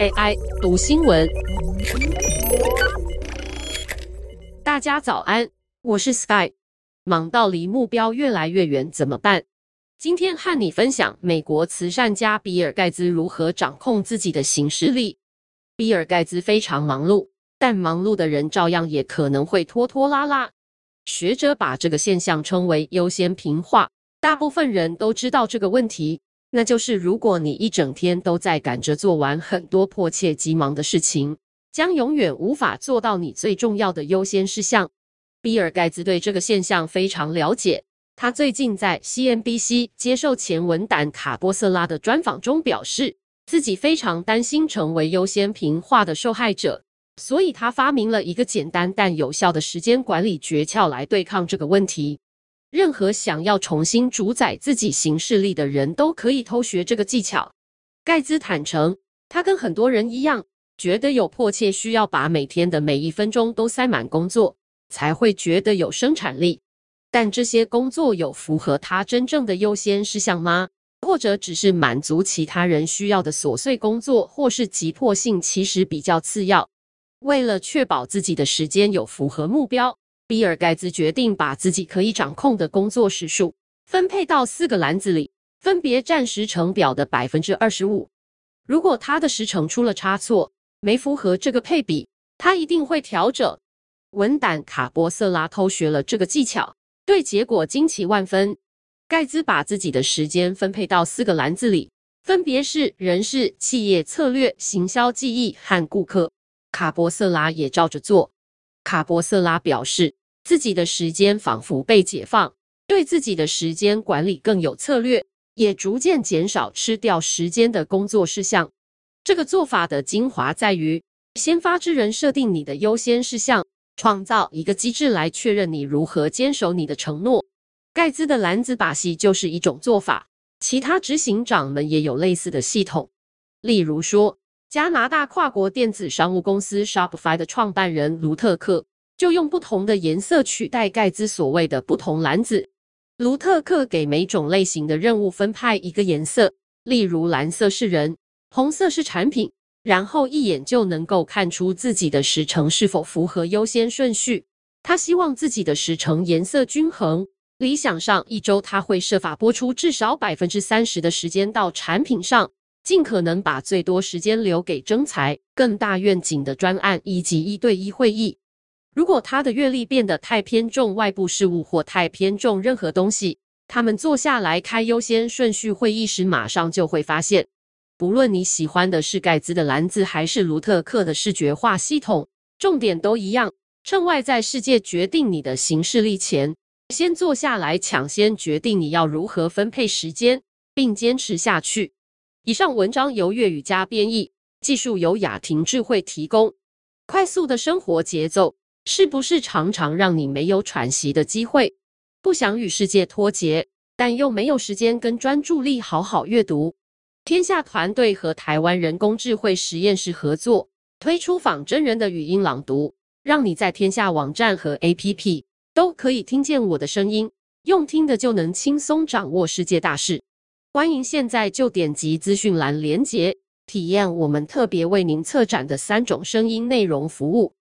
AI 读新闻，大家早安，我是 Sky。忙到离目标越来越远怎么办？今天和你分享美国慈善家比尔盖茨如何掌控自己的行事力。比尔盖茨非常忙碌，但忙碌的人照样也可能会拖拖拉拉。学者把这个现象称为优先平化。大部分人都知道这个问题，那就是如果你一整天都在赶着做完很多迫切急忙的事情，将永远无法做到你最重要的优先事项。比尔盖茨对这个现象非常了解。他最近在 CNBC 接受前文胆卡波瑟拉的专访中表示，自己非常担心成为优先平化的受害者，所以他发明了一个简单但有效的时间管理诀窍来对抗这个问题。任何想要重新主宰自己行事力的人都可以偷学这个技巧。盖茨坦诚，他跟很多人一样，觉得有迫切需要把每天的每一分钟都塞满工作，才会觉得有生产力。但这些工作有符合他真正的优先事项吗？或者只是满足其他人需要的琐碎工作，或是急迫性其实比较次要？为了确保自己的时间有符合目标。比尔盖茨决定把自己可以掌控的工作时数分配到四个篮子里，分别占时程表的百分之二十五。如果他的时程出了差错，没符合这个配比，他一定会调整。文胆卡波瑟拉偷学了这个技巧，对结果惊奇万分。盖茨把自己的时间分配到四个篮子里，分别是人事、企业策略、行销记忆和顾客。卡波瑟拉也照着做。卡波瑟拉表示，自己的时间仿佛被解放，对自己的时间管理更有策略，也逐渐减少吃掉时间的工作事项。这个做法的精华在于，先发制人设定你的优先事项，创造一个机制来确认你如何坚守你的承诺。盖茨的篮子把戏就是一种做法，其他执行长们也有类似的系统。例如说，加拿大跨国电子商务公司 Shopify 的创办人卢特克。就用不同的颜色取代盖茨所谓的不同篮子。卢特克给每种类型的任务分派一个颜色，例如蓝色是人，红色是产品，然后一眼就能够看出自己的时程是否符合优先顺序。他希望自己的时程颜色均衡，理想上一周他会设法拨出至少百分之三十的时间到产品上，尽可能把最多时间留给征才、更大愿景的专案以及一对一会议。如果他的阅历变得太偏重外部事物或太偏重任何东西，他们坐下来开优先顺序会议时，马上就会发现，不论你喜欢的是盖茨的篮子还是卢特克的视觉化系统，重点都一样。趁外在世界决定你的行事历前，先坐下来抢先决定你要如何分配时间，并坚持下去。以上文章由粤语加编译，技术由雅婷智慧提供。快速的生活节奏。是不是常常让你没有喘息的机会？不想与世界脱节，但又没有时间跟专注力好好阅读？天下团队和台湾人工智慧实验室合作，推出仿真人的语音朗读，让你在天下网站和 APP 都可以听见我的声音，用听的就能轻松掌握世界大事。欢迎现在就点击资讯栏连结，体验我们特别为您策展的三种声音内容服务。